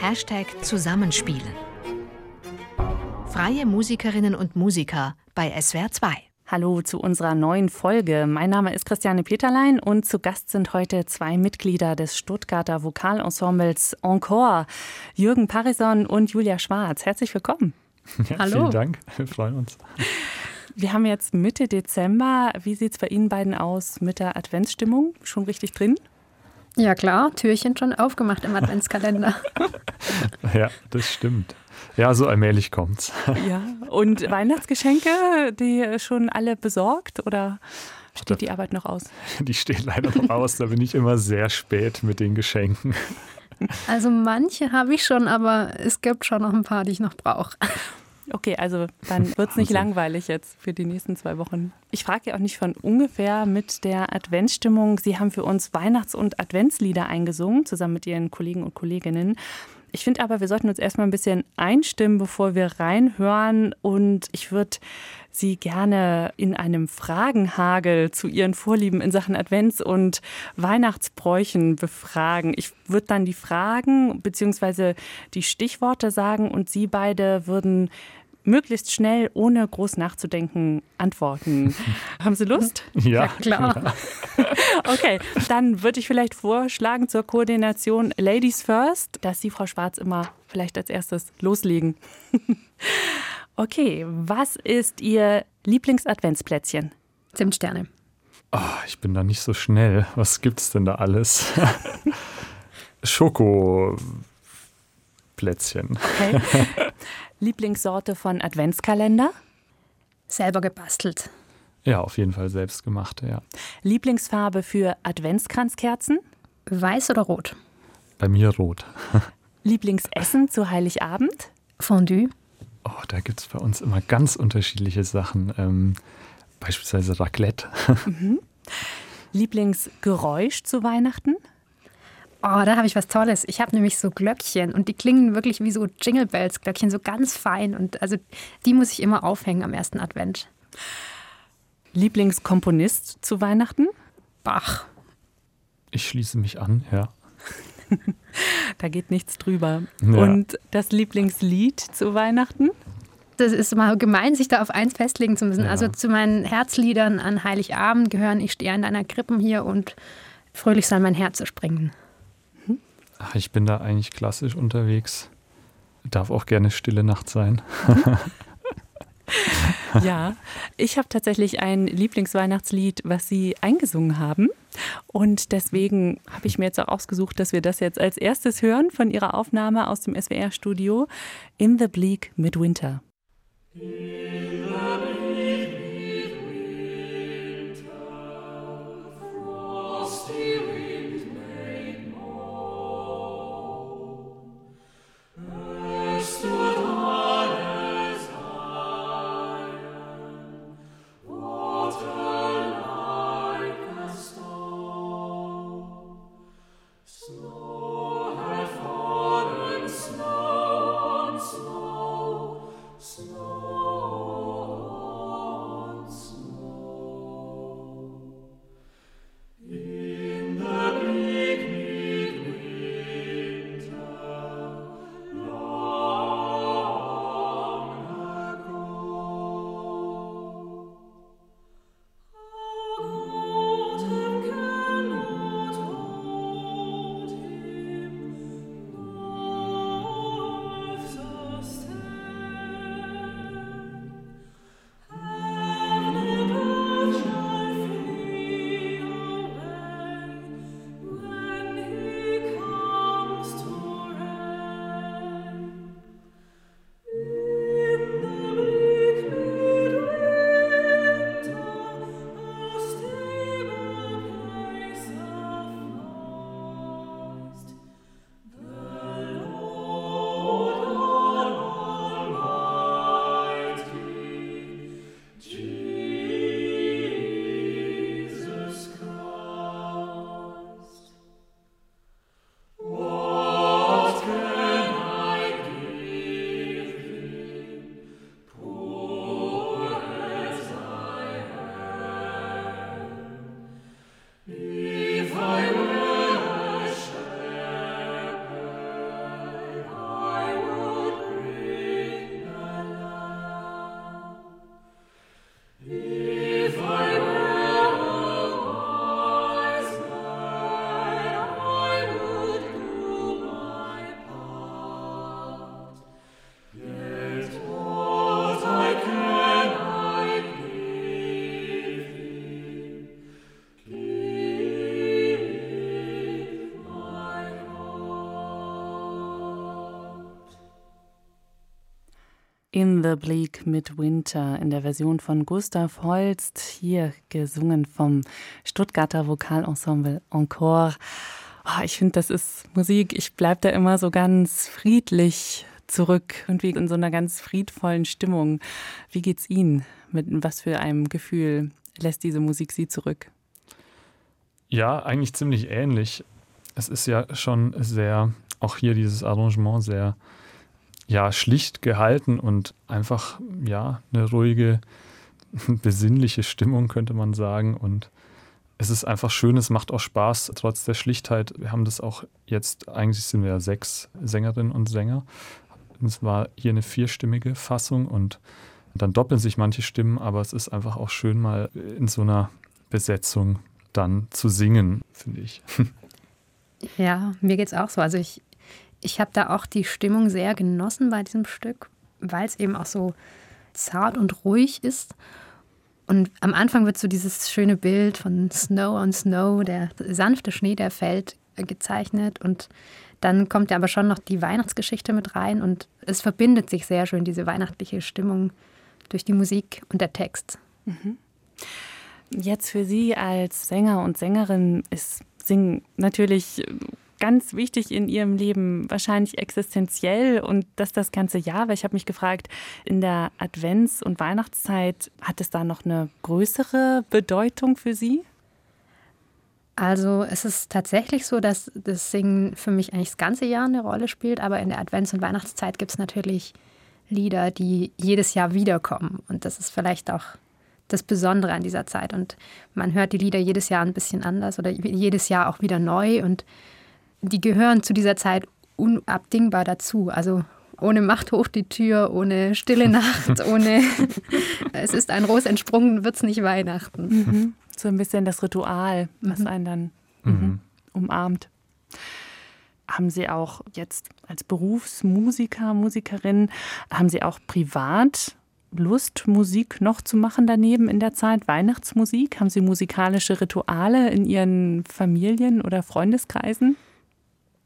Hashtag Zusammenspielen. Freie Musikerinnen und Musiker bei SWR 2. Hallo zu unserer neuen Folge. Mein Name ist Christiane Peterlein und zu Gast sind heute zwei Mitglieder des Stuttgarter Vokalensembles Encore, Jürgen Parison und Julia Schwarz. Herzlich willkommen. Ja, Hallo. Vielen Dank, wir freuen uns. Wir haben jetzt Mitte Dezember. Wie sieht es bei Ihnen beiden aus mit der Adventsstimmung? Schon richtig drin? Ja klar, Türchen schon aufgemacht im Adventskalender. ja, das stimmt. Ja, so allmählich kommt's. ja, und Weihnachtsgeschenke, die schon alle besorgt oder steht die Arbeit noch aus? Die steht leider noch aus, da bin ich immer sehr spät mit den Geschenken. Also manche habe ich schon, aber es gibt schon noch ein paar, die ich noch brauche. Okay, also dann wird es nicht langweilig jetzt für die nächsten zwei Wochen. Ich frage ja auch nicht von ungefähr mit der Adventsstimmung. Sie haben für uns Weihnachts- und Adventslieder eingesungen, zusammen mit Ihren Kollegen und Kolleginnen. Ich finde aber, wir sollten uns erstmal ein bisschen einstimmen, bevor wir reinhören. Und ich würde Sie gerne in einem Fragenhagel zu Ihren Vorlieben in Sachen Advents- und Weihnachtsbräuchen befragen. Ich würde dann die Fragen bzw. die Stichworte sagen und Sie beide würden möglichst schnell, ohne groß nachzudenken, antworten. Haben Sie Lust? Ja, klar. okay, dann würde ich vielleicht vorschlagen zur Koordination Ladies First, dass Sie, Frau Schwarz, immer vielleicht als erstes loslegen. okay, was ist Ihr Lieblingsadventsplätzchen? Zimtsterne. Oh, ich bin da nicht so schnell. Was gibt es denn da alles? Schokoplätzchen. Okay. Lieblingssorte von Adventskalender? Selber gebastelt. Ja, auf jeden Fall selbst gemacht, ja. Lieblingsfarbe für Adventskranzkerzen? Weiß oder rot? Bei mir rot. Lieblingsessen zu Heiligabend? Fondue. Oh, da gibt es bei uns immer ganz unterschiedliche Sachen. Ähm, beispielsweise Raclette. Mhm. Lieblingsgeräusch zu Weihnachten? Oh, da habe ich was Tolles. Ich habe nämlich so Glöckchen und die klingen wirklich wie so Jingle Bells Glöckchen, so ganz fein. Und also die muss ich immer aufhängen am ersten Advent. Lieblingskomponist zu Weihnachten? Bach. Ich schließe mich an, ja. da geht nichts drüber. Ja. Und das Lieblingslied zu Weihnachten? Das ist mal gemein, sich da auf eins festlegen zu müssen. Ja. Also zu meinen Herzliedern an Heiligabend gehören Ich stehe an deiner Krippen hier und Fröhlich soll mein Herz springen. Ach, ich bin da eigentlich klassisch unterwegs. Darf auch gerne Stille Nacht sein. ja, ich habe tatsächlich ein Lieblingsweihnachtslied, was Sie eingesungen haben. Und deswegen habe ich mir jetzt auch ausgesucht, dass wir das jetzt als erstes hören von Ihrer Aufnahme aus dem SWR-Studio In the Bleak Midwinter. In snow In the Bleak Midwinter in der Version von Gustav Holst, hier gesungen vom Stuttgarter Vokalensemble Encore. Oh, ich finde, das ist Musik. Ich bleibe da immer so ganz friedlich zurück und wie in so einer ganz friedvollen Stimmung. Wie geht's Ihnen? Mit was für einem Gefühl lässt diese Musik Sie zurück? Ja, eigentlich ziemlich ähnlich. Es ist ja schon sehr, auch hier dieses Arrangement sehr ja, schlicht gehalten und einfach, ja, eine ruhige, besinnliche Stimmung, könnte man sagen. Und es ist einfach schön, es macht auch Spaß, trotz der Schlichtheit. Wir haben das auch jetzt, eigentlich sind wir ja sechs Sängerinnen und Sänger. Es war hier eine vierstimmige Fassung und dann doppeln sich manche Stimmen, aber es ist einfach auch schön, mal in so einer Besetzung dann zu singen, finde ich. Ja, mir geht es auch so. Also ich ich habe da auch die Stimmung sehr genossen bei diesem Stück, weil es eben auch so zart und ruhig ist. Und am Anfang wird so dieses schöne Bild von Snow on Snow, der sanfte Schnee, der fällt, äh, gezeichnet. Und dann kommt ja aber schon noch die Weihnachtsgeschichte mit rein. Und es verbindet sich sehr schön, diese weihnachtliche Stimmung durch die Musik und der Text. Mhm. Jetzt für Sie als Sänger und Sängerin ist Singen natürlich ganz wichtig in ihrem Leben, wahrscheinlich existenziell und das das ganze Jahr, weil ich habe mich gefragt, in der Advents- und Weihnachtszeit hat es da noch eine größere Bedeutung für Sie? Also es ist tatsächlich so, dass das Singen für mich eigentlich das ganze Jahr eine Rolle spielt, aber in der Advents- und Weihnachtszeit gibt es natürlich Lieder, die jedes Jahr wiederkommen. Und das ist vielleicht auch das Besondere an dieser Zeit. Und man hört die Lieder jedes Jahr ein bisschen anders oder jedes Jahr auch wieder neu. Und die gehören zu dieser Zeit unabdingbar dazu. Also ohne Macht hoch die Tür, ohne stille Nacht, ohne es ist ein Ros entsprungen, wird es nicht Weihnachten. Mhm. So ein bisschen das Ritual, was mhm. einen dann mhm. mhm. umarmt. Haben Sie auch jetzt als Berufsmusiker, Musikerin, haben Sie auch privat Lust, Musik noch zu machen daneben in der Zeit? Weihnachtsmusik? Haben Sie musikalische Rituale in Ihren Familien oder Freundeskreisen?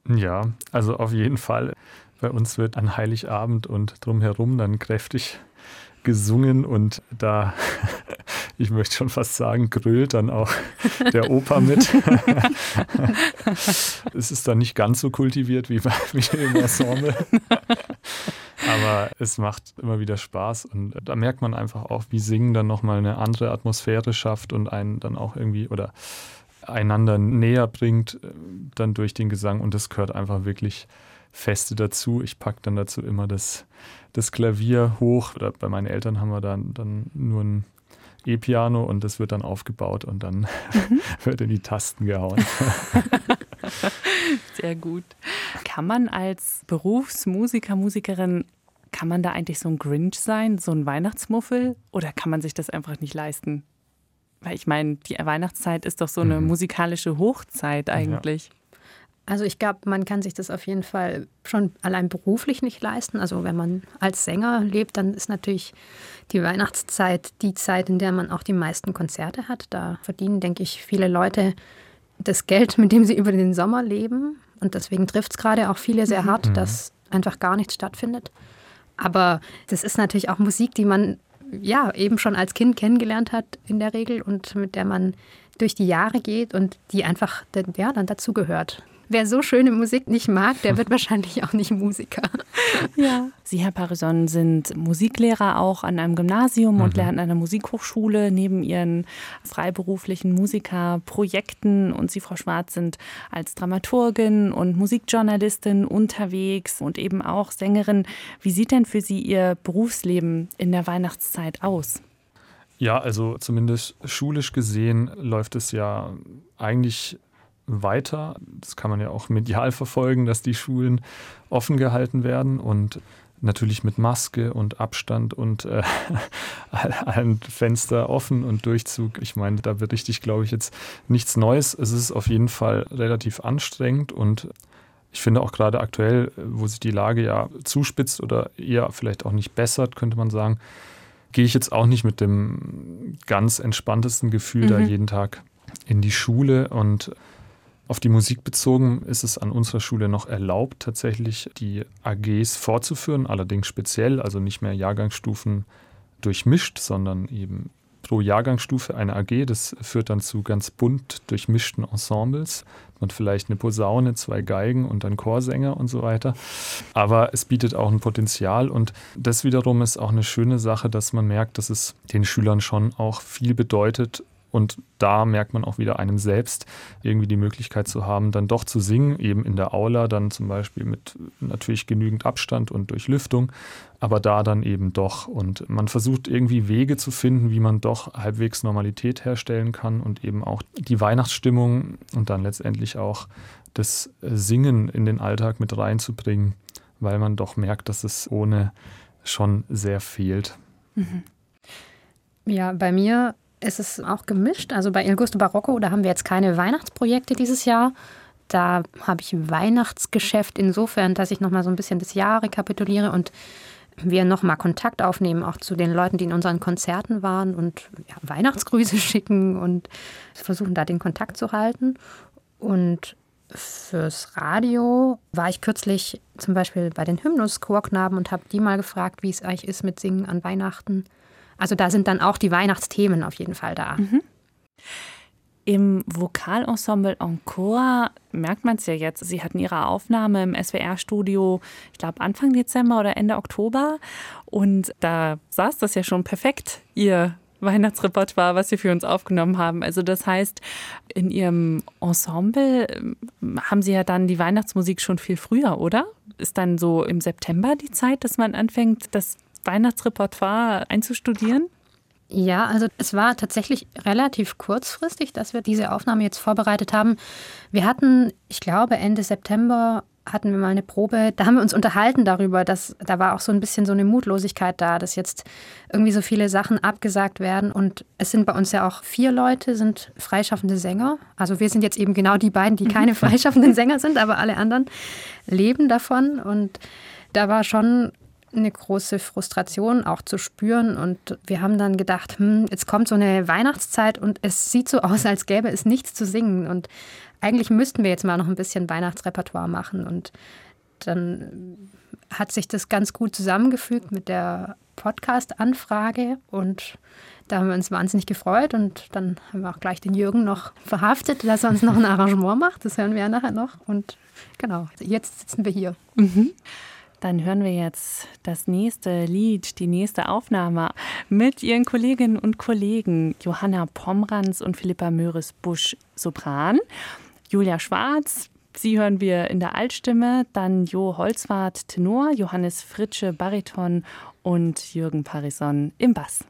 Ja, also auf jeden Fall. Bei uns wird an Heiligabend und drumherum dann kräftig gesungen und da, ich möchte schon fast sagen, grölt dann auch der Opa mit. es ist dann nicht ganz so kultiviert wie, bei, wie im Ensemble. Aber es macht immer wieder Spaß und da merkt man einfach auch, wie Singen dann nochmal eine andere Atmosphäre schafft und einen dann auch irgendwie oder einander näher bringt, äh, dann durch den Gesang. Und das gehört einfach wirklich feste dazu. Ich packe dann dazu immer das, das Klavier hoch. Oder bei meinen Eltern haben wir dann, dann nur ein E-Piano und das wird dann aufgebaut und dann mhm. wird in die Tasten gehauen. Sehr gut. Kann man als Berufsmusiker, Musikerin, kann man da eigentlich so ein Grinch sein, so ein Weihnachtsmuffel? Oder kann man sich das einfach nicht leisten? Weil ich meine, die Weihnachtszeit ist doch so eine mhm. musikalische Hochzeit eigentlich. Ja. Also ich glaube, man kann sich das auf jeden Fall schon allein beruflich nicht leisten. Also wenn man als Sänger lebt, dann ist natürlich die Weihnachtszeit die Zeit, in der man auch die meisten Konzerte hat. Da verdienen, denke ich, viele Leute das Geld, mit dem sie über den Sommer leben. Und deswegen trifft es gerade auch viele sehr mhm. hart, mhm. dass einfach gar nichts stattfindet. Aber das ist natürlich auch Musik, die man ja, eben schon als Kind kennengelernt hat in der Regel und mit der man durch die Jahre geht und die einfach ja, dann dazugehört. Wer so schöne Musik nicht mag, der wird wahrscheinlich auch nicht Musiker. Ja. Sie, Herr Parison, sind Musiklehrer auch an einem Gymnasium mhm. und lernen an einer Musikhochschule neben Ihren freiberuflichen Musikerprojekten. Und Sie, Frau Schwarz, sind als Dramaturgin und Musikjournalistin unterwegs und eben auch Sängerin. Wie sieht denn für Sie Ihr Berufsleben in der Weihnachtszeit aus? Ja, also zumindest schulisch gesehen läuft es ja eigentlich weiter. Das kann man ja auch medial verfolgen, dass die Schulen offen gehalten werden und natürlich mit Maske und Abstand und äh, allen Fenster offen und Durchzug. Ich meine, da berichte ich, glaube ich, jetzt nichts Neues. Es ist auf jeden Fall relativ anstrengend und ich finde auch gerade aktuell, wo sich die Lage ja zuspitzt oder eher vielleicht auch nicht bessert, könnte man sagen, gehe ich jetzt auch nicht mit dem ganz entspanntesten Gefühl mhm. da jeden Tag in die Schule und Auf die Musik bezogen ist es an unserer Schule noch erlaubt, tatsächlich die AGs fortzuführen, allerdings speziell, also nicht mehr Jahrgangsstufen durchmischt, sondern eben pro Jahrgangsstufe eine AG. Das führt dann zu ganz bunt durchmischten Ensembles. Man vielleicht eine Posaune, zwei Geigen und dann Chorsänger und so weiter. Aber es bietet auch ein Potenzial und das wiederum ist auch eine schöne Sache, dass man merkt, dass es den Schülern schon auch viel bedeutet, und da merkt man auch wieder einem selbst irgendwie die Möglichkeit zu haben, dann doch zu singen, eben in der Aula, dann zum Beispiel mit natürlich genügend Abstand und Durchlüftung, aber da dann eben doch. Und man versucht irgendwie Wege zu finden, wie man doch halbwegs Normalität herstellen kann und eben auch die Weihnachtsstimmung und dann letztendlich auch das Singen in den Alltag mit reinzubringen, weil man doch merkt, dass es ohne schon sehr fehlt. Mhm. Ja, bei mir ist es auch gemischt. Also bei Il Gusto Barocco, da haben wir jetzt keine Weihnachtsprojekte dieses Jahr. Da habe ich Weihnachtsgeschäft insofern, dass ich nochmal so ein bisschen das Jahr rekapituliere und wir nochmal Kontakt aufnehmen, auch zu den Leuten, die in unseren Konzerten waren und ja, Weihnachtsgrüße schicken und versuchen da den Kontakt zu halten. Und fürs Radio war ich kürzlich zum Beispiel bei den Hymnus-Chorknaben und habe die mal gefragt, wie es eigentlich ist mit Singen an Weihnachten. Also da sind dann auch die Weihnachtsthemen auf jeden Fall da. Mhm. Im Vokalensemble Encore merkt man es ja jetzt. Sie hatten ihre Aufnahme im SWR-Studio, ich glaube Anfang Dezember oder Ende Oktober. Und da saß das ja schon perfekt, ihr Weihnachtsrepertoire, was Sie für uns aufgenommen haben. Also das heißt, in Ihrem Ensemble ähm, haben Sie ja dann die Weihnachtsmusik schon viel früher, oder? Ist dann so im September die Zeit, dass man anfängt, das Weihnachtsrepertoire einzustudieren? Ja, also es war tatsächlich relativ kurzfristig, dass wir diese Aufnahme jetzt vorbereitet haben. Wir hatten, ich glaube, Ende September hatten wir mal eine Probe, da haben wir uns unterhalten darüber, dass da war auch so ein bisschen so eine Mutlosigkeit da, dass jetzt irgendwie so viele Sachen abgesagt werden und es sind bei uns ja auch vier Leute, sind freischaffende Sänger. Also wir sind jetzt eben genau die beiden, die keine freischaffenden Sänger sind, aber alle anderen leben davon und da war schon eine große Frustration auch zu spüren. Und wir haben dann gedacht, hm, jetzt kommt so eine Weihnachtszeit und es sieht so aus, als gäbe es nichts zu singen. Und eigentlich müssten wir jetzt mal noch ein bisschen Weihnachtsrepertoire machen. Und dann hat sich das ganz gut zusammengefügt mit der Podcast-Anfrage und da haben wir uns wahnsinnig gefreut und dann haben wir auch gleich den Jürgen noch verhaftet, dass er uns noch ein Arrangement macht. Das hören wir ja nachher noch. Und genau, jetzt sitzen wir hier. Mhm. Dann hören wir jetzt das nächste Lied, die nächste Aufnahme mit ihren Kolleginnen und Kollegen Johanna Pomrans und Philippa Möhres-Busch Sopran, Julia Schwarz, Sie hören wir in der Altstimme, dann Jo Holzwart Tenor, Johannes Fritsche Bariton und Jürgen Parison im Bass.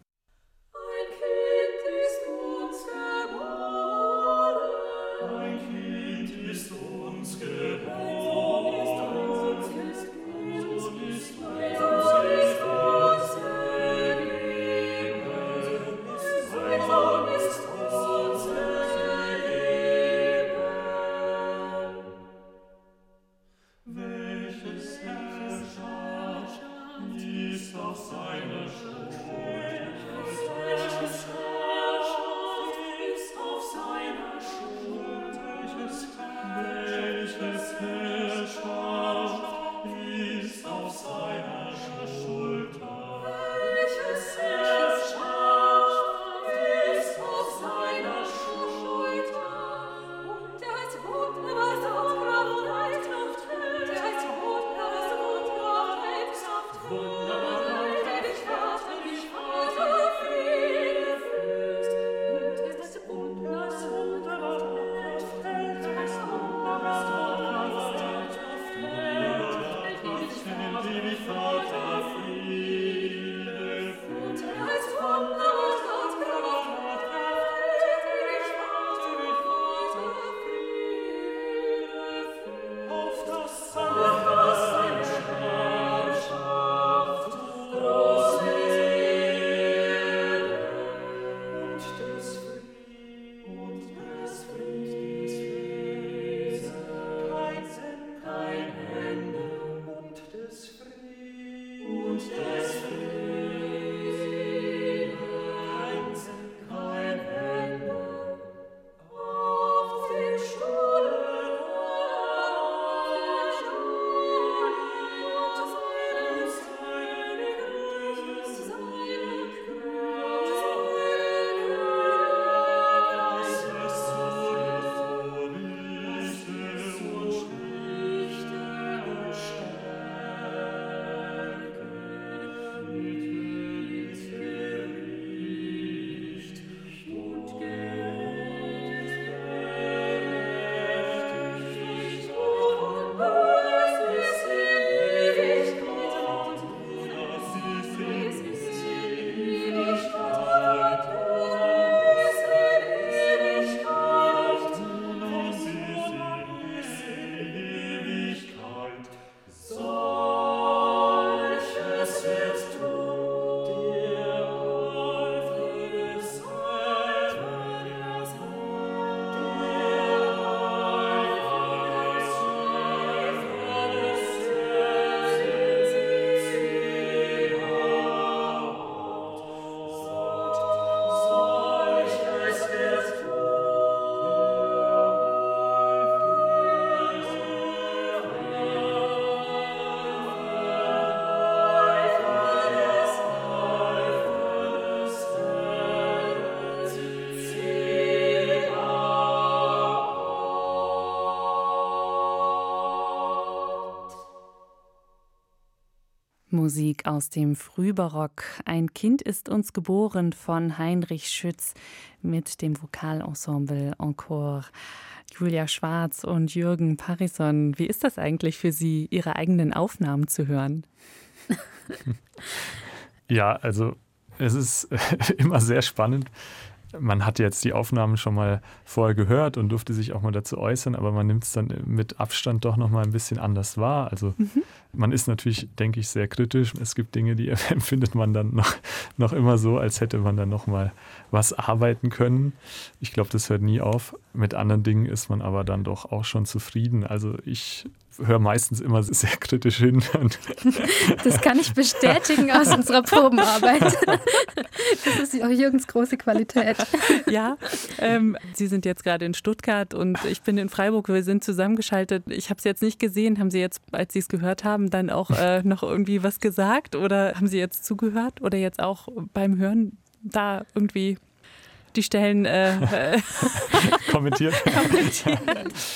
mountain. Musik aus dem Frühbarock. Ein Kind ist uns geboren von Heinrich Schütz mit dem Vokalensemble Encore. Julia Schwarz und Jürgen Parison, wie ist das eigentlich für Sie, Ihre eigenen Aufnahmen zu hören? Ja, also es ist immer sehr spannend, man hat jetzt die Aufnahmen schon mal vorher gehört und durfte sich auch mal dazu äußern, aber man nimmt es dann mit Abstand doch noch mal ein bisschen anders wahr. Also mhm. man ist natürlich, denke ich, sehr kritisch. Es gibt Dinge, die empfindet man dann noch, noch immer so, als hätte man dann noch mal was arbeiten können. Ich glaube, das hört nie auf. Mit anderen Dingen ist man aber dann doch auch schon zufrieden. Also ich höre meistens immer sehr kritisch hin. Das kann ich bestätigen aus unserer Probenarbeit. Das ist auch Jürgens große Qualität. Ja, ähm, Sie sind jetzt gerade in Stuttgart und ich bin in Freiburg. Wir sind zusammengeschaltet. Ich habe es jetzt nicht gesehen. Haben Sie jetzt, als Sie es gehört haben, dann auch äh, noch irgendwie was gesagt oder haben Sie jetzt zugehört oder jetzt auch beim Hören da irgendwie die Stellen äh, kommentiert. kommentiert.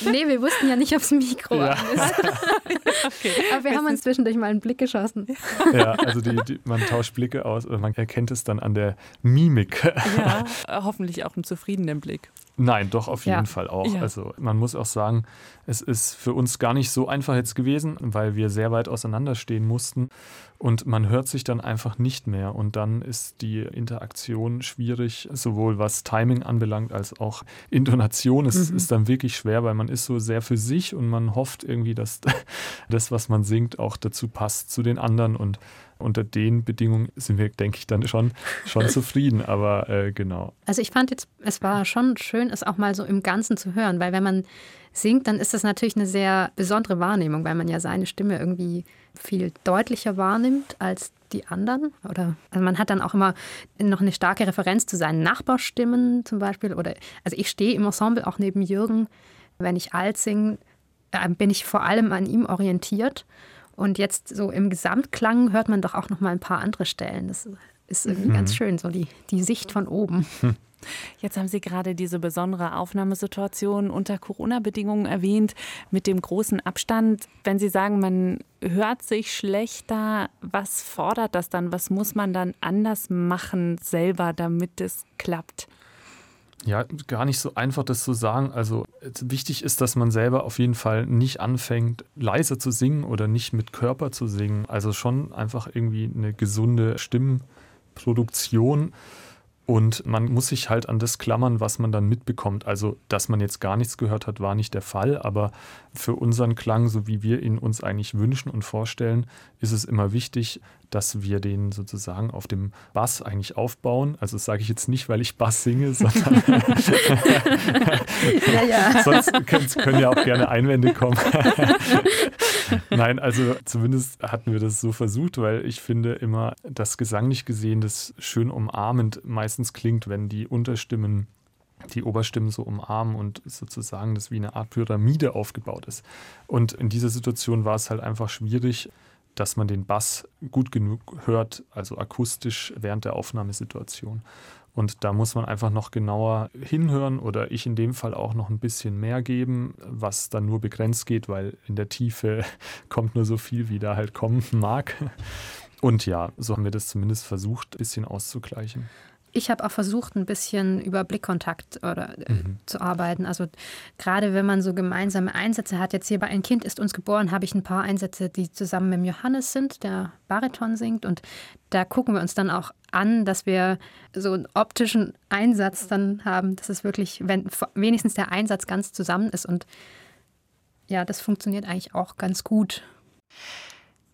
Nee, wir wussten ja nicht, ob es Mikro ja. ist. okay. Aber wir haben uns zwischendurch mal einen Blick geschossen. Ja, also die, die, man tauscht Blicke aus oder man erkennt es dann an der Mimik. Ja, hoffentlich auch einen zufriedenen Blick. Nein, doch auf jeden ja. Fall auch. Ja. Also man muss auch sagen, es ist für uns gar nicht so einfach jetzt gewesen, weil wir sehr weit auseinanderstehen mussten und man hört sich dann einfach nicht mehr und dann ist die Interaktion schwierig, sowohl was Timing anbelangt als auch Intonation. Es mhm. ist dann wirklich schwer, weil man ist so sehr für sich und man hofft irgendwie, dass das, was man singt, auch dazu passt zu den anderen und unter den Bedingungen sind wir, denke ich, dann schon, schon zufrieden. Aber äh, genau. Also ich fand jetzt, es war schon schön, es auch mal so im Ganzen zu hören, weil wenn man singt, dann ist das natürlich eine sehr besondere Wahrnehmung, weil man ja seine Stimme irgendwie viel deutlicher wahrnimmt als die anderen. Oder also man hat dann auch immer noch eine starke Referenz zu seinen Nachbarstimmen zum Beispiel. Oder also ich stehe im Ensemble auch neben Jürgen. Wenn ich alt singe, äh, bin ich vor allem an ihm orientiert. Und jetzt so im Gesamtklang hört man doch auch noch mal ein paar andere Stellen. Das ist irgendwie mhm. ganz schön, so die, die Sicht von oben. Hm. Jetzt haben Sie gerade diese besondere Aufnahmesituation unter Corona-Bedingungen erwähnt, mit dem großen Abstand. Wenn Sie sagen, man hört sich schlechter, was fordert das dann? Was muss man dann anders machen selber, damit es klappt? Ja, gar nicht so einfach, das zu sagen. Also wichtig ist, dass man selber auf jeden Fall nicht anfängt, leise zu singen oder nicht mit Körper zu singen. Also schon einfach irgendwie eine gesunde Stimmproduktion. Und man muss sich halt an das klammern, was man dann mitbekommt. Also, dass man jetzt gar nichts gehört hat, war nicht der Fall. Aber für unseren Klang, so wie wir ihn uns eigentlich wünschen und vorstellen, ist es immer wichtig, dass wir den sozusagen auf dem Bass eigentlich aufbauen. Also das sage ich jetzt nicht, weil ich Bass singe, sondern ja, ja. sonst können ja auch gerne Einwände kommen. Nein, also zumindest hatten wir das so versucht, weil ich finde immer, dass gesanglich gesehen das schön umarmend meistens klingt, wenn die Unterstimmen die Oberstimmen so umarmen und sozusagen das wie eine Art Pyramide aufgebaut ist. Und in dieser Situation war es halt einfach schwierig, dass man den Bass gut genug hört, also akustisch während der Aufnahmesituation. Und da muss man einfach noch genauer hinhören oder ich in dem Fall auch noch ein bisschen mehr geben, was dann nur begrenzt geht, weil in der Tiefe kommt nur so viel, wie da halt kommen mag. Und ja, so haben wir das zumindest versucht, ein bisschen auszugleichen. Ich habe auch versucht, ein bisschen über Blickkontakt oder, äh, mhm. zu arbeiten. Also gerade wenn man so gemeinsame Einsätze hat, jetzt hier bei Ein Kind ist uns geboren, habe ich ein paar Einsätze, die zusammen mit Johannes sind, der Bariton singt. Und da gucken wir uns dann auch an, dass wir so einen optischen Einsatz dann haben, dass es wirklich, wenn wenigstens der Einsatz ganz zusammen ist. Und ja, das funktioniert eigentlich auch ganz gut.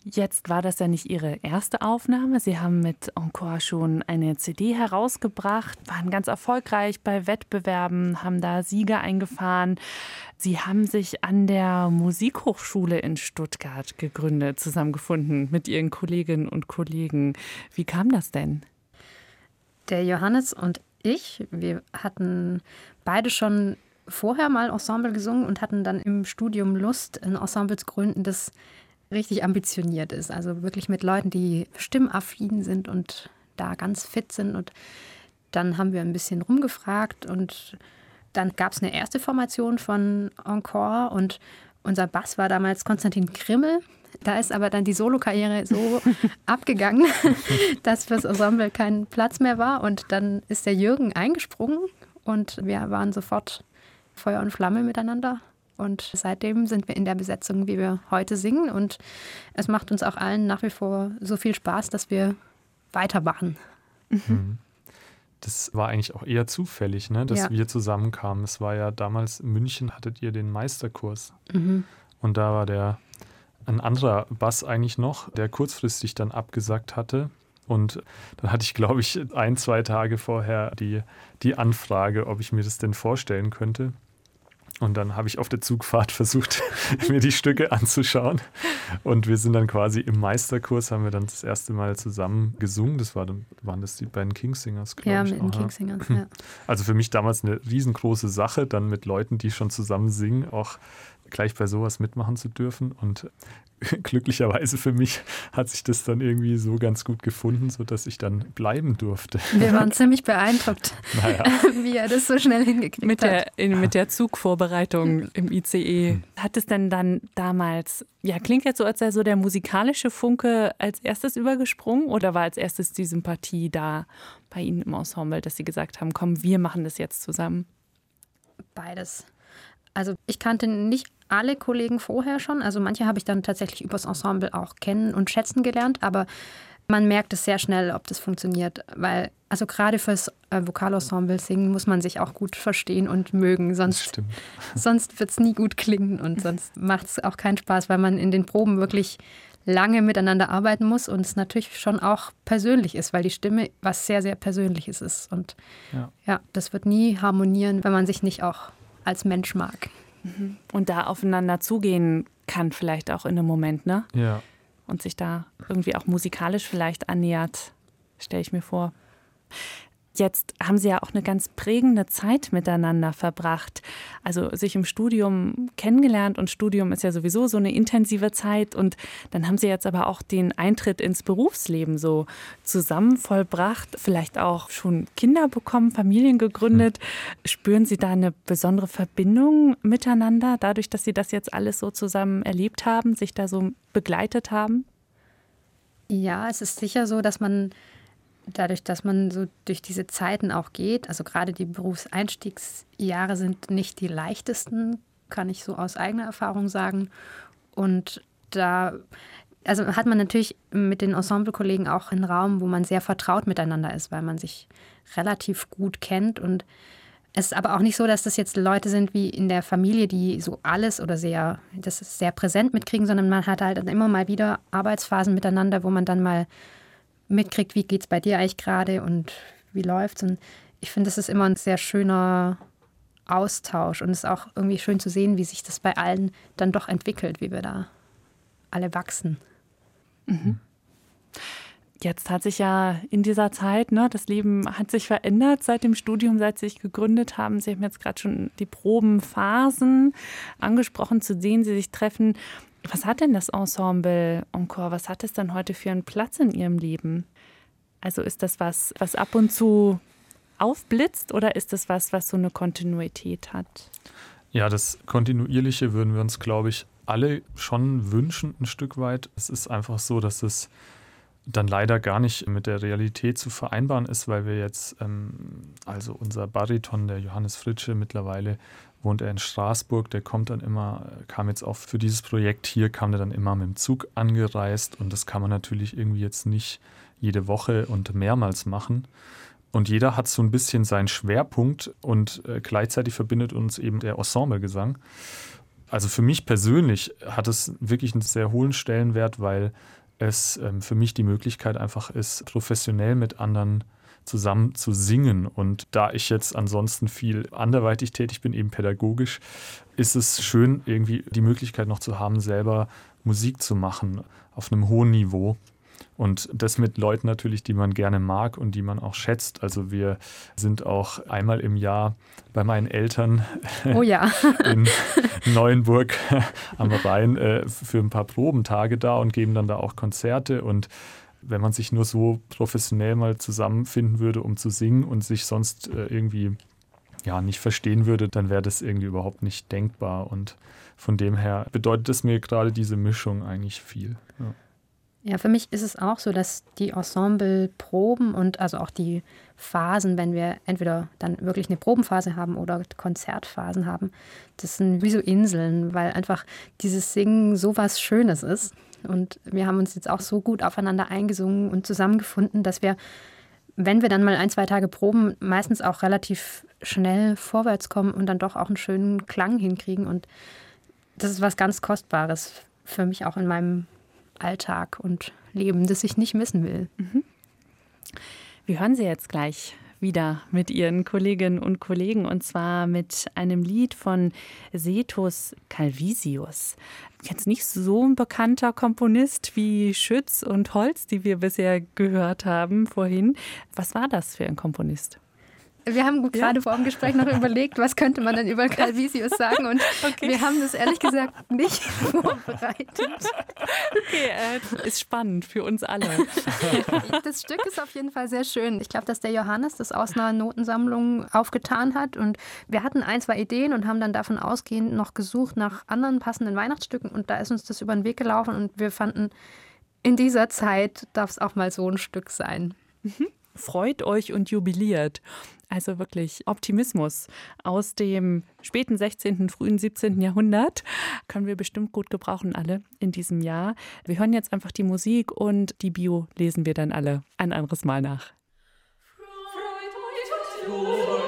Jetzt war das ja nicht Ihre erste Aufnahme. Sie haben mit Encore schon eine CD herausgebracht, waren ganz erfolgreich bei Wettbewerben, haben da Sieger eingefahren. Sie haben sich an der Musikhochschule in Stuttgart gegründet, zusammengefunden mit Ihren Kolleginnen und Kollegen. Wie kam das denn? Der Johannes und ich, wir hatten beide schon vorher mal Ensemble gesungen und hatten dann im Studium Lust, ein Ensemble zu gründen, das richtig ambitioniert ist. Also wirklich mit Leuten, die stimmaffin sind und da ganz fit sind. Und dann haben wir ein bisschen rumgefragt und dann gab es eine erste Formation von Encore und unser Bass war damals Konstantin Krimmel, Da ist aber dann die Solokarriere so abgegangen, dass fürs Ensemble kein Platz mehr war. Und dann ist der Jürgen eingesprungen und wir waren sofort Feuer und Flamme miteinander. Und seitdem sind wir in der Besetzung, wie wir heute singen. Und es macht uns auch allen nach wie vor so viel Spaß, dass wir weitermachen. Mhm. Das war eigentlich auch eher zufällig, ne, dass Ja. wir zusammenkamen. Es war ja damals in München, hattet ihr den Meisterkurs. Mhm. Und da war der ein anderer Bass eigentlich noch, der kurzfristig dann abgesagt hatte. Und dann hatte ich, glaube ich, ein, zwei Tage vorher die, die Anfrage, ob ich mir das denn vorstellen könnte. Und dann habe ich auf der Zugfahrt versucht, mir die Stücke anzuschauen. Und wir sind dann quasi im Meisterkurs, haben wir dann das erste Mal zusammen gesungen. Das war waren das die beiden Kingsingers, glaube Ja, ich. mit den ja. Kingsingers. Ja. Also für mich damals eine riesengroße Sache, dann mit Leuten, die schon zusammen singen, auch gleich bei sowas mitmachen zu dürfen. Und glücklicherweise für mich hat sich das dann irgendwie so ganz gut gefunden, sodass ich dann bleiben durfte. Wir waren ziemlich beeindruckt, Naja, wie er das so schnell hingekriegt Mit hat. der, in, mit der Zugvorbereitung im ICE. Hat es denn dann damals, ja, klingt jetzt so, als sei so der musikalische Funke als erstes übergesprungen oder war als erstes die Sympathie da bei Ihnen im Ensemble, dass Sie gesagt haben, komm, wir machen das jetzt zusammen? Beides. Also ich kannte nicht alle Kollegen vorher schon. Also manche habe ich dann tatsächlich übers Ensemble auch kennen und schätzen gelernt, aber man merkt es sehr schnell, ob das funktioniert, weil also gerade fürs äh, Vokalensemble singen muss man sich auch gut verstehen und mögen, sonst, sonst wird es nie gut klingen und sonst macht es auch keinen Spaß, weil man in den Proben wirklich lange miteinander arbeiten muss und es natürlich schon auch persönlich ist, weil die Stimme was sehr, sehr Persönliches ist. Und Ja. ja, das wird nie harmonieren, wenn man sich nicht auch als Mensch mag. Und da aufeinander zugehen kann vielleicht auch in einem Moment, ne? Ja. Und sich da irgendwie auch musikalisch vielleicht annähert, stelle ich mir vor. Jetzt haben Sie ja auch eine ganz prägende Zeit miteinander verbracht. Also sich im Studium kennengelernt und Studium ist ja sowieso so eine intensive Zeit. Und dann haben Sie jetzt aber auch den Eintritt ins Berufsleben so zusammen vollbracht, vielleicht auch schon Kinder bekommen, Familien gegründet. Spüren Sie da eine besondere Verbindung miteinander, dadurch, dass Sie das jetzt alles so zusammen erlebt haben, sich da so begleitet haben? Ja, es ist sicher so, dass man dadurch, dass man so durch diese Zeiten auch geht, also gerade die Berufseinstiegsjahre sind nicht die leichtesten, kann ich so aus eigener Erfahrung sagen. Und da also hat man natürlich mit den Ensemblekollegen auch einen Raum, wo man sehr vertraut miteinander ist, weil man sich relativ gut kennt. Und es ist aber auch nicht so, dass das jetzt Leute sind wie in der Familie, die so alles oder sehr, das ist sehr präsent mitkriegen, sondern man hat halt immer mal wieder Arbeitsphasen miteinander, wo man dann mal mitkriegt, wie geht es bei dir eigentlich gerade und wie läuft's. Und ich finde, das ist immer ein sehr schöner Austausch und es ist auch irgendwie schön zu sehen, wie sich das bei allen dann doch entwickelt, wie wir da alle wachsen. Jetzt hat sich ja in dieser Zeit, ne, das Leben hat sich verändert seit dem Studium, seit Sie sich gegründet haben. Sie haben jetzt gerade schon die Probenphasen angesprochen, zu denen Sie sich treffen. Was hat denn das Ensemble Encore? Was hat es denn heute für einen Platz in Ihrem Leben? Also ist das was, was ab und zu aufblitzt oder ist das was, was so eine Kontinuität hat? Ja, das Kontinuierliche würden wir uns, glaube ich, alle schon wünschen, ein Stück weit. Es ist einfach so, dass es dann leider gar nicht mit der Realität zu vereinbaren ist, weil wir jetzt, ähm, also unser Bariton, der Johannes Fritsche, mittlerweile wohnt er in Straßburg, der kommt dann immer, kam jetzt auch für dieses Projekt hier, kam der dann immer mit dem Zug angereist und das kann man natürlich irgendwie jetzt nicht jede Woche und mehrmals machen. Und jeder hat so ein bisschen seinen Schwerpunkt und äh, gleichzeitig verbindet uns eben der Ensemblegesang. Also für mich persönlich hat es wirklich einen sehr hohen Stellenwert, weil es ähm, für mich die Möglichkeit einfach ist, professionell mit anderen zusammen zu singen. Und da ich jetzt ansonsten viel anderweitig tätig bin, eben pädagogisch, ist es schön, irgendwie die Möglichkeit noch zu haben, selber Musik zu machen auf einem hohen Niveau. Und das mit Leuten natürlich, die man gerne mag und die man auch schätzt. Also wir sind auch einmal im Jahr bei meinen Eltern Oh ja. in Neuenburg am Rhein äh, für ein paar Probentage da und geben dann da auch Konzerte. Und wenn man sich nur so professionell mal zusammenfinden würde, um zu singen und sich sonst äh, irgendwie ja nicht verstehen würde, dann wäre das irgendwie überhaupt nicht denkbar. Und von dem her bedeutet es mir gerade diese Mischung eigentlich viel. Ja. Ja, für mich ist es auch so, dass die Ensembleproben und also auch die Phasen, wenn wir entweder dann wirklich eine Probenphase haben oder Konzertphasen haben, das sind wie so Inseln, weil einfach dieses Singen so was Schönes ist. Und wir haben uns jetzt auch so gut aufeinander eingesungen und zusammengefunden, dass wir, wenn wir dann mal ein, zwei Tage proben, meistens auch relativ schnell vorwärts kommen und dann doch auch einen schönen Klang hinkriegen. Und das ist was ganz Kostbares für mich auch in meinem Alltag und Leben, das ich nicht missen will. Mhm. Wir hören Sie jetzt gleich wieder mit Ihren Kolleginnen und Kollegen und zwar mit einem Lied von Setus Calvisius. Jetzt nicht so ein bekannter Komponist wie Schütz und Holz, die wir bisher gehört haben vorhin. Was war das für ein Komponist? Wir haben gerade ja. vor dem Gespräch noch überlegt, was könnte man denn über Calvisius sagen und okay. wir haben das ehrlich gesagt nicht vorbereitet. Okay, äh, ist spannend für uns alle. Das Stück ist auf jeden Fall sehr schön. Ich glaube, dass der Johannes das aus einer Notensammlung aufgetan hat und wir hatten ein, zwei Ideen und haben dann davon ausgehend noch gesucht nach anderen passenden Weihnachtsstücken und da ist uns das über den Weg gelaufen und wir fanden, in dieser Zeit darf es auch mal so ein Stück sein. Mhm. Freut euch und jubiliert. Also wirklich Optimismus aus dem späten 16., frühen 17. Jahrhundert können wir bestimmt gut gebrauchen, alle in diesem Jahr. Wir hören jetzt einfach die Musik und die Bio lesen wir dann alle ein anderes Mal nach. Freut euch und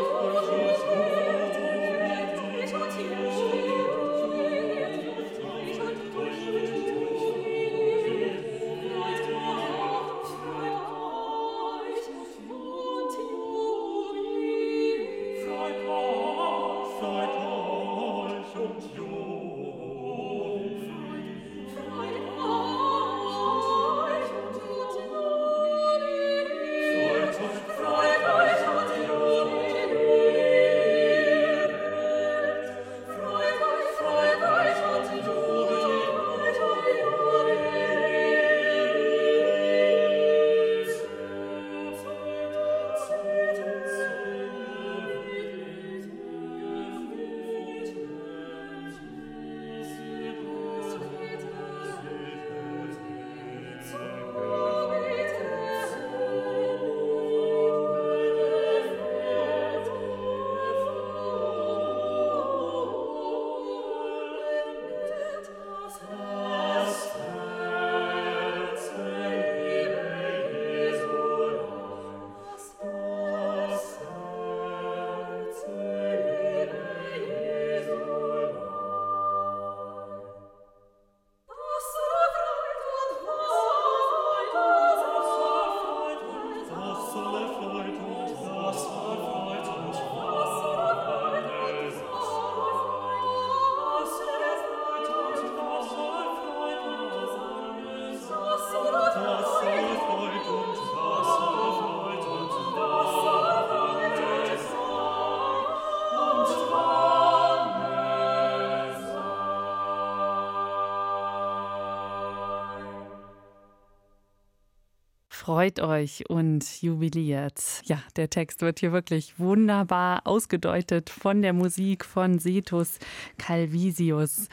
Freut euch und jubiliert. Ja, der Text wird hier wirklich wunderbar ausgedeutet von der Musik von Setus Calvisius.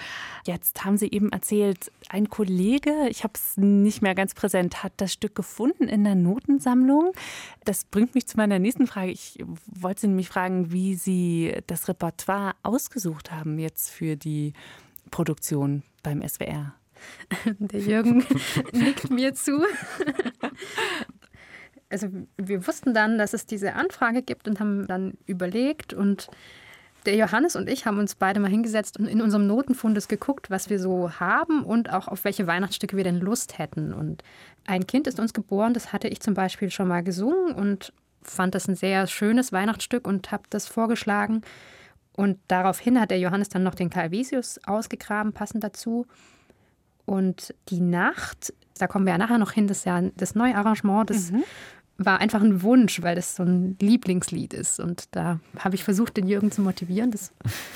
Jetzt haben Sie eben erzählt, ein Kollege, ich habe es nicht mehr ganz präsent, hat das Stück gefunden in der Notensammlung. Das bringt mich zu meiner nächsten Frage. Ich wollte Sie nämlich fragen, wie Sie das Repertoire ausgesucht haben jetzt für die Produktion beim SWR. Der Jürgen nickt mir zu. Also wir wussten dann, dass es diese Anfrage gibt und haben dann überlegt und der Johannes und ich haben uns beide mal hingesetzt und in unserem Notenfundes geguckt, was wir so haben und auch auf welche Weihnachtsstücke wir denn Lust hätten. Und ein Kind ist uns geboren, das hatte ich zum Beispiel schon mal gesungen und fand das ein sehr schönes Weihnachtsstück und habe das vorgeschlagen. Und daraufhin hat der Johannes dann noch den Calvisius ausgegraben, passend dazu. Und die Nacht, da kommen wir ja nachher noch hin, das ist ja das neue Arrangement, das mhm. war einfach ein Wunsch, weil das so ein Lieblingslied ist. Und da habe ich versucht, den Jürgen zu motivieren, das,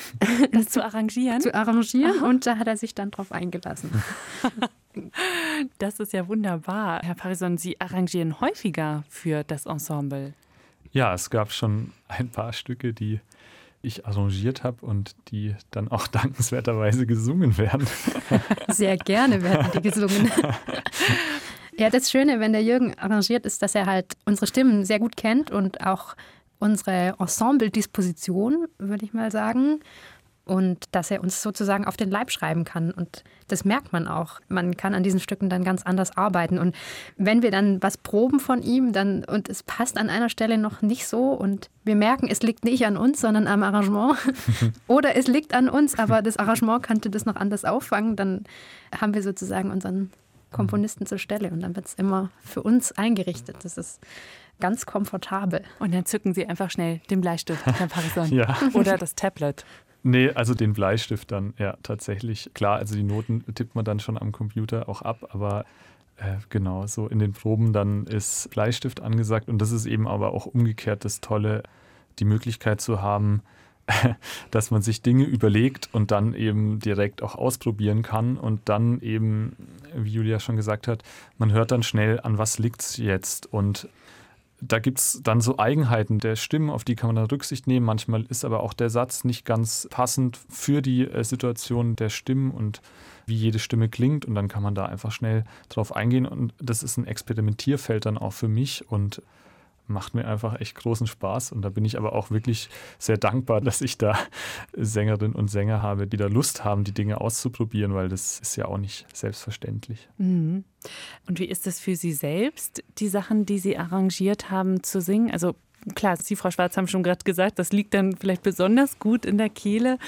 das zu arrangieren. Zu arrangieren. Aha. Und da hat er sich dann drauf eingelassen. Das ist ja wunderbar. Herr Parison, Sie arrangieren häufiger für das Ensemble. Ja, es gab schon ein paar Stücke, die ich arrangiert habe und die dann auch dankenswerterweise gesungen werden. Sehr gerne werden die gesungen. Ja, das Schöne, wenn der Jürgen arrangiert, ist, dass er halt unsere Stimmen sehr gut kennt und auch unsere Ensemble-Disposition, würde ich mal sagen. Und dass er uns sozusagen auf den Leib schreiben kann. Und das merkt man auch. Man kann an diesen Stücken dann ganz anders arbeiten. Und wenn wir dann was proben von ihm, dann und es passt an einer Stelle noch nicht so und wir merken, es liegt nicht an uns, sondern am Arrangement. Oder es liegt an uns, aber das Arrangement könnte das noch anders auffangen, dann haben wir sozusagen unseren Komponisten zur Stelle und dann wird es immer für uns eingerichtet. Das ist ganz komfortabel. Und dann zücken Sie einfach schnell den Bleistift, Herr Parison. ja. Oder das Tablet. Nee, also den Bleistift dann, ja, tatsächlich. Klar, also die Noten tippt man dann schon am Computer auch ab, aber äh, genau, so in den Proben dann ist Bleistift angesagt und das ist eben aber auch umgekehrt das Tolle, die Möglichkeit zu haben, dass man sich Dinge überlegt und dann eben direkt auch ausprobieren kann und dann eben, wie Julia schon gesagt hat, man hört dann schnell, an was liegt es jetzt und da gibt es dann so Eigenheiten der Stimmen, auf die kann man dann Rücksicht nehmen. Manchmal ist aber auch der Satz nicht ganz passend für die äh, Situation der Stimmen und wie jede Stimme klingt. Und dann kann man da einfach schnell drauf eingehen. Und das ist ein Experimentierfeld dann auch für mich. Und macht mir einfach echt großen Spaß. Und da bin ich aber auch wirklich sehr dankbar, dass ich da Sängerinnen und Sänger habe, die da Lust haben, die Dinge auszuprobieren, weil das ist ja auch nicht selbstverständlich. Mhm. Und wie ist es für Sie selbst, die Sachen, die Sie arrangiert haben, zu singen? Also klar, Sie, Frau Schwarz, haben schon gerade gesagt, das liegt dann vielleicht besonders gut in der Kehle.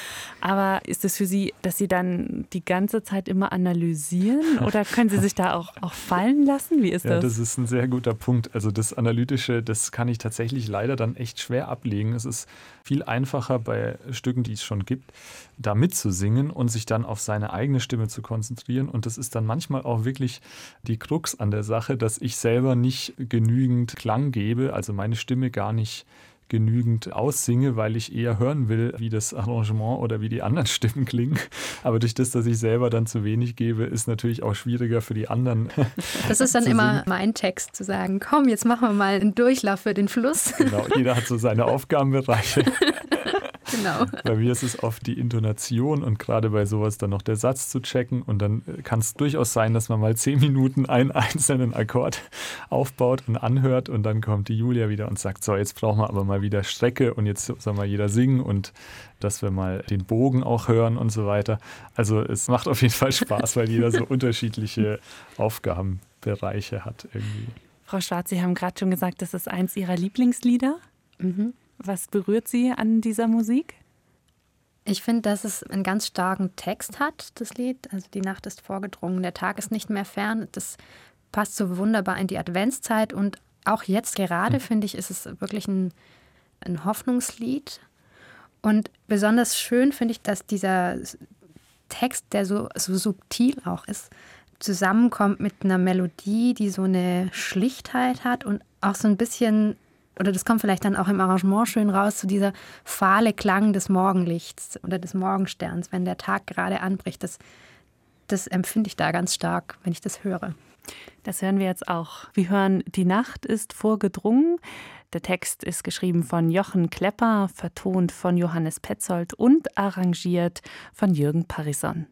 Aber ist es für Sie, dass Sie dann die ganze Zeit immer analysieren oder können Sie sich da auch, auch fallen lassen? Wie ist ja, das? Das ist ein sehr guter Punkt. Also das Analytische, das kann ich tatsächlich leider dann echt schwer ablegen. Es ist viel einfacher bei Stücken, die es schon gibt, da mitzusingen und sich dann auf seine eigene Stimme zu konzentrieren. Und das ist dann manchmal auch wirklich die Krux an der Sache, dass ich selber nicht genügend Klang gebe, also meine Stimme gar nicht genügend aussinge, weil ich eher hören will, wie das Arrangement oder wie die anderen Stimmen klingen. Aber durch das, dass ich selber dann zu wenig gebe, ist natürlich auch schwieriger für die anderen. Das ist dann immer mein Text zu sagen, komm, jetzt machen wir mal einen Durchlauf für den Fluss. Genau, jeder hat so seine Aufgabenbereiche. Genau. Bei mir ist es oft die Intonation und gerade bei sowas dann noch der Satz zu checken. Und dann äh, kann es durchaus sein, dass man mal zehn Minuten einen einzelnen Akkord aufbaut und anhört und dann kommt die Julia wieder und sagt, so, jetzt brauchen wir aber mal wieder Strecke und jetzt soll mal jeder singen und dass wir mal den Bogen auch hören und so weiter. Also es macht auf jeden Fall Spaß, weil jeder so unterschiedliche Aufgabenbereiche hat irgendwie. Frau Schwarz, Sie haben gerade schon gesagt, das ist eins Ihrer Lieblingslieder. Mhm. Was berührt Sie an dieser Musik? Ich finde, dass es einen ganz starken Text hat, das Lied. Also die Nacht ist vorgedrungen, der Tag ist nicht mehr fern. Das passt so wunderbar in die Adventszeit und auch jetzt gerade, mhm. finde ich, ist es wirklich ein, ein Hoffnungslied. Und besonders schön finde ich, dass dieser Text, der so, so subtil auch ist, zusammenkommt mit einer Melodie, die so eine Schlichtheit hat und auch so ein bisschen oder das kommt vielleicht dann auch im Arrangement schön raus, so dieser fahle Klang des Morgenlichts oder des Morgensterns, wenn der Tag gerade anbricht. Das, das empfinde ich da ganz stark, wenn ich das höre. Das hören wir jetzt auch. Wir hören Die Nacht ist vorgedrungen. Der Text ist geschrieben von Jochen Klepper, vertont von Johannes Petzold und arrangiert von Jürgen Parison.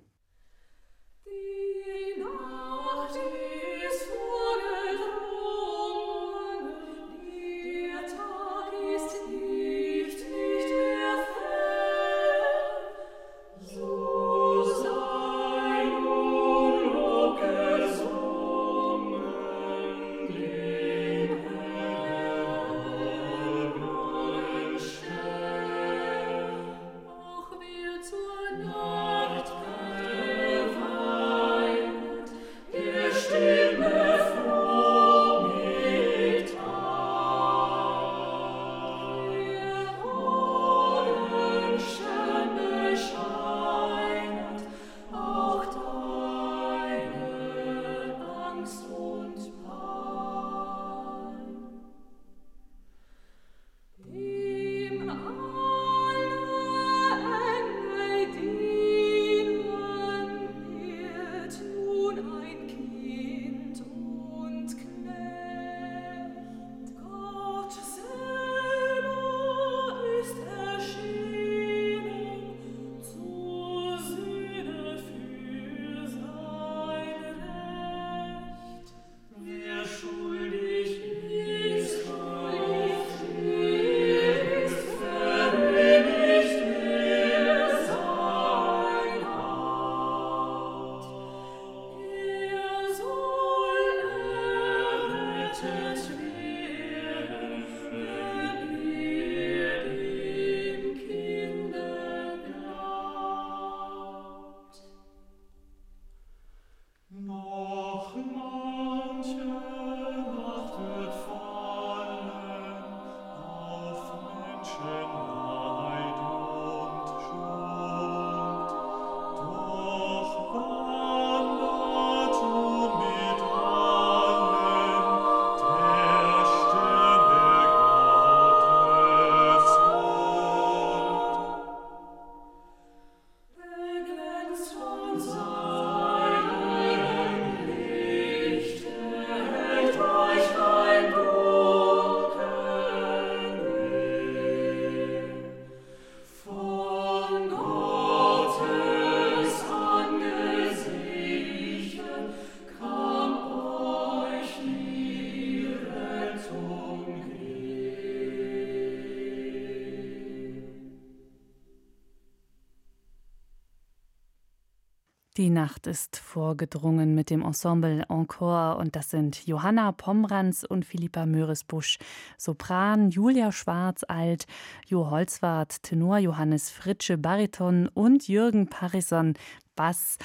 Die Nacht ist vorgedrungen mit dem Ensemble Encore und das sind Johanna Pomranz und Philippa Möresbusch, Sopran, Julia Schwarz Alt, Jo Holzwart, Tenor Johannes Fritsche Bariton und Jürgen Parison Bass.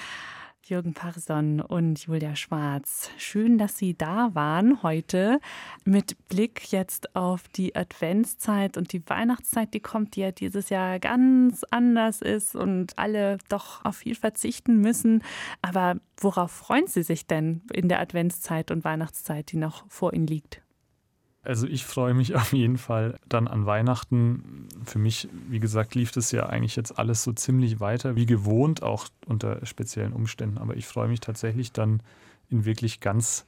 Jürgen Parson und Julia Schwarz. Schön, dass Sie da waren heute. Mit Blick jetzt auf die Adventszeit und die Weihnachtszeit, die kommt, die ja dieses Jahr ganz anders ist und alle doch auf viel verzichten müssen. Aber worauf freuen Sie sich denn in der Adventszeit und Weihnachtszeit, die noch vor Ihnen liegt? Also ich freue mich auf jeden Fall dann an Weihnachten. Für mich, wie gesagt, lief das ja eigentlich jetzt alles so ziemlich weiter, wie gewohnt, auch unter speziellen Umständen. Aber ich freue mich tatsächlich dann in wirklich ganz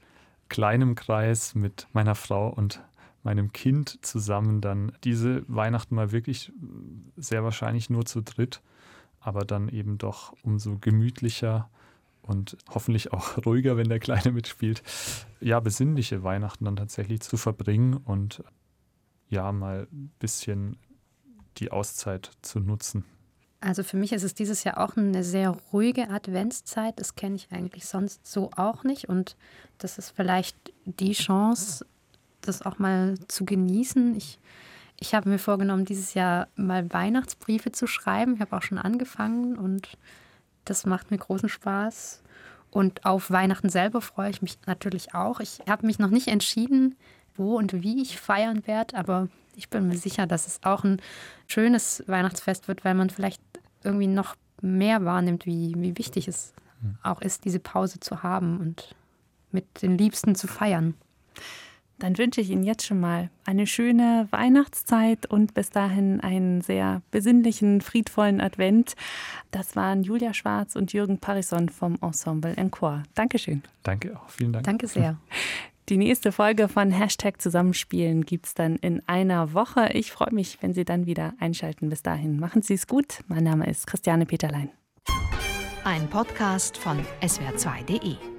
kleinem Kreis mit meiner Frau und meinem Kind zusammen dann diese Weihnachten mal wirklich sehr wahrscheinlich nur zu dritt, aber dann eben doch umso gemütlicher und hoffentlich auch ruhiger, wenn der Kleine mitspielt, ja, besinnliche Weihnachten dann tatsächlich zu verbringen und ja, mal ein bisschen die Auszeit zu nutzen. Also für mich ist es dieses Jahr auch eine sehr ruhige Adventszeit. Das kenne ich eigentlich sonst so auch nicht. Und das ist vielleicht die Chance, das auch mal zu genießen. Ich, ich habe mir vorgenommen, dieses Jahr mal Weihnachtsbriefe zu schreiben. Ich habe auch schon angefangen und das macht mir großen Spaß. Und auf Weihnachten selber freue ich mich natürlich auch. Ich habe mich noch nicht entschieden, wo und wie ich feiern werde, aber ich bin mir sicher, dass es auch ein schönes Weihnachtsfest wird, weil man vielleicht irgendwie noch mehr wahrnimmt, wie, wie wichtig es hm. auch ist, diese Pause zu haben und mit den Liebsten zu feiern. Dann wünsche ich Ihnen jetzt schon mal eine schöne Weihnachtszeit und bis dahin einen sehr besinnlichen, friedvollen Advent. Das waren Julia Schwarz und Jürgen Parison vom Ensemble Encore. Dankeschön. Danke auch, vielen Dank. Danke sehr. Die nächste Folge von Hashtag Zusammenspielen gibt es dann in einer Woche. Ich freue mich, wenn Sie dann wieder einschalten. Bis dahin, machen Sie es gut. Mein Name ist Christiane Peterlein. Ein Podcast von swr2.de